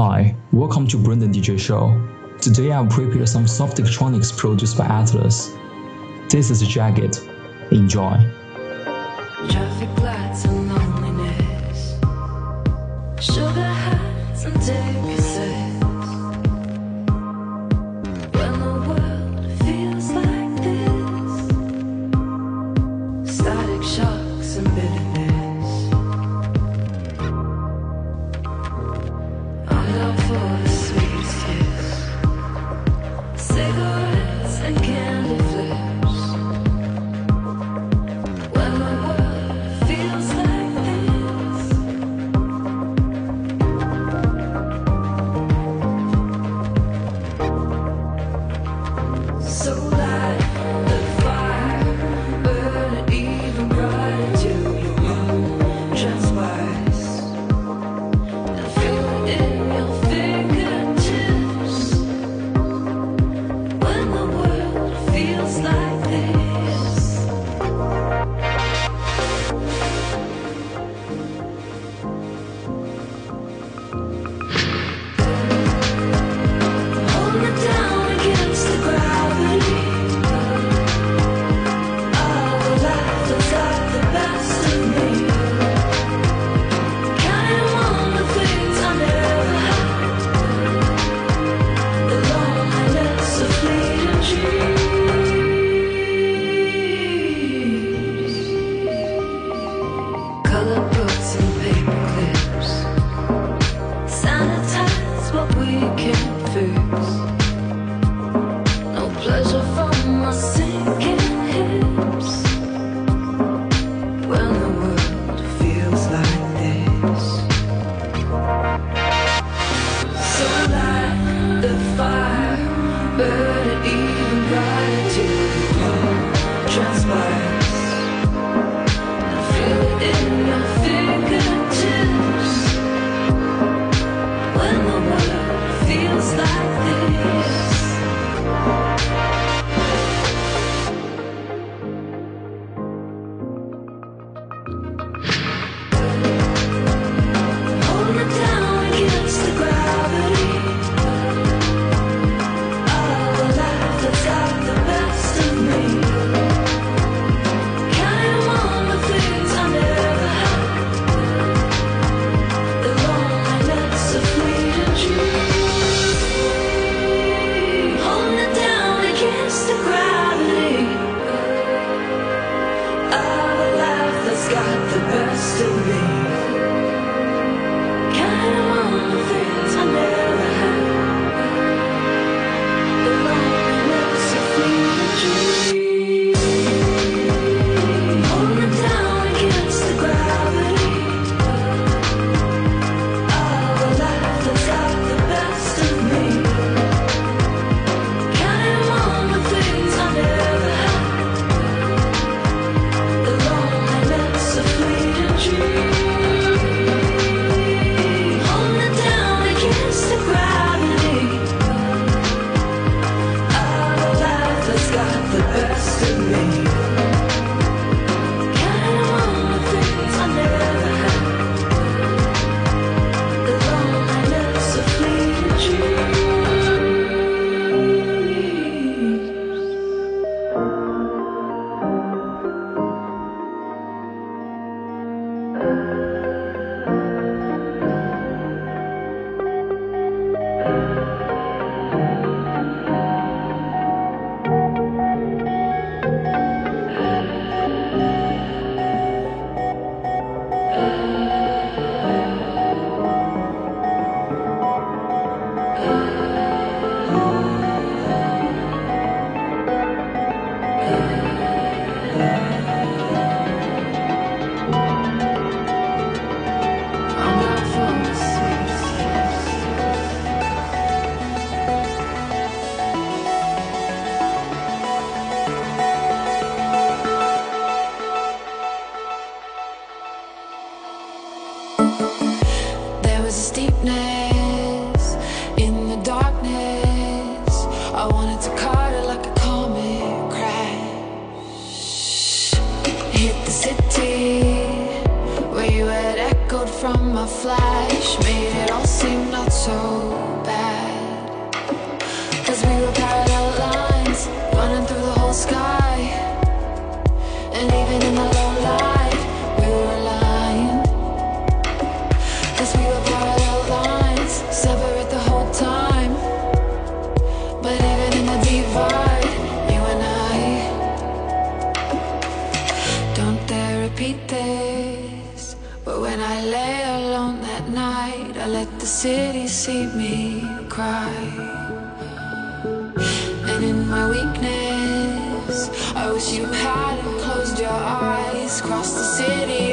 Hi, welcome to Brendan DJ Show. Today I've prepared some soft electronics produced by ATTLAS. This is Jagged. Enjoy. steepness in the darkness. I wanted to carter like a comet crash. Hit the city where you had echoed from my flash, made it all seem not so. city see me cry. And in my weakness, I wish you hadn't closed your eyes. Cross the city.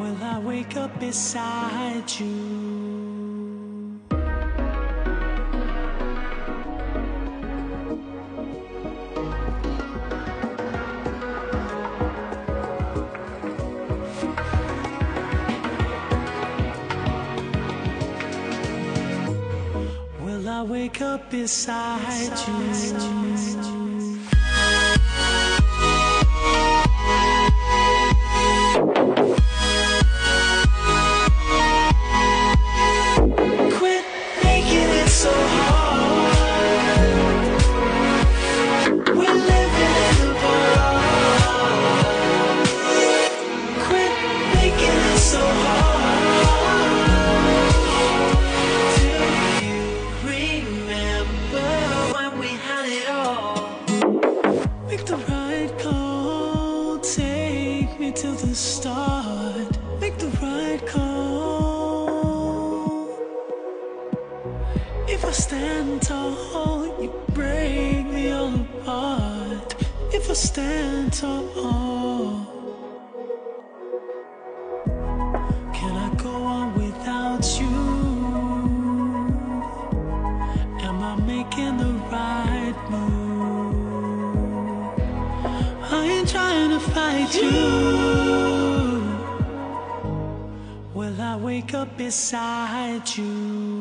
Will I wake up beside you? Will I wake up beside you? Will I wake up beside you?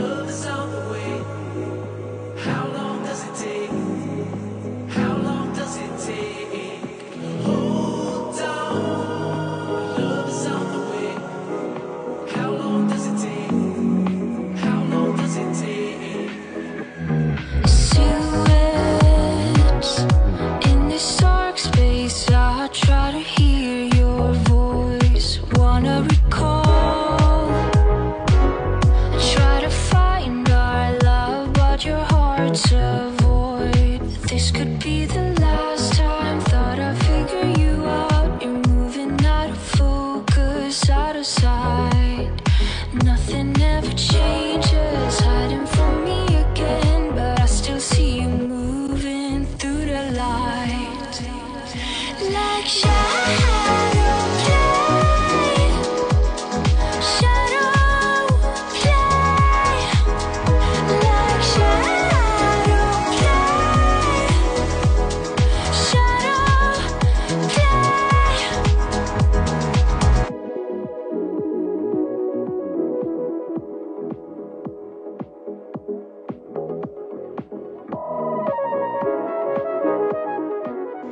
love is on the way.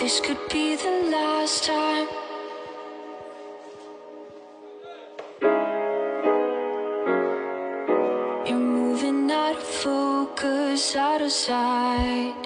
This could be the last time. You're moving out of focus, out of sight.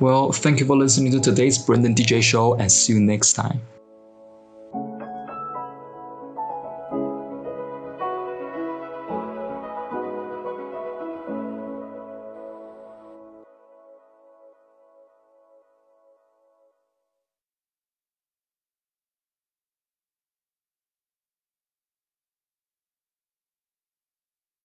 Well, thank you for listening to today's Brendan DJ show and see you next time.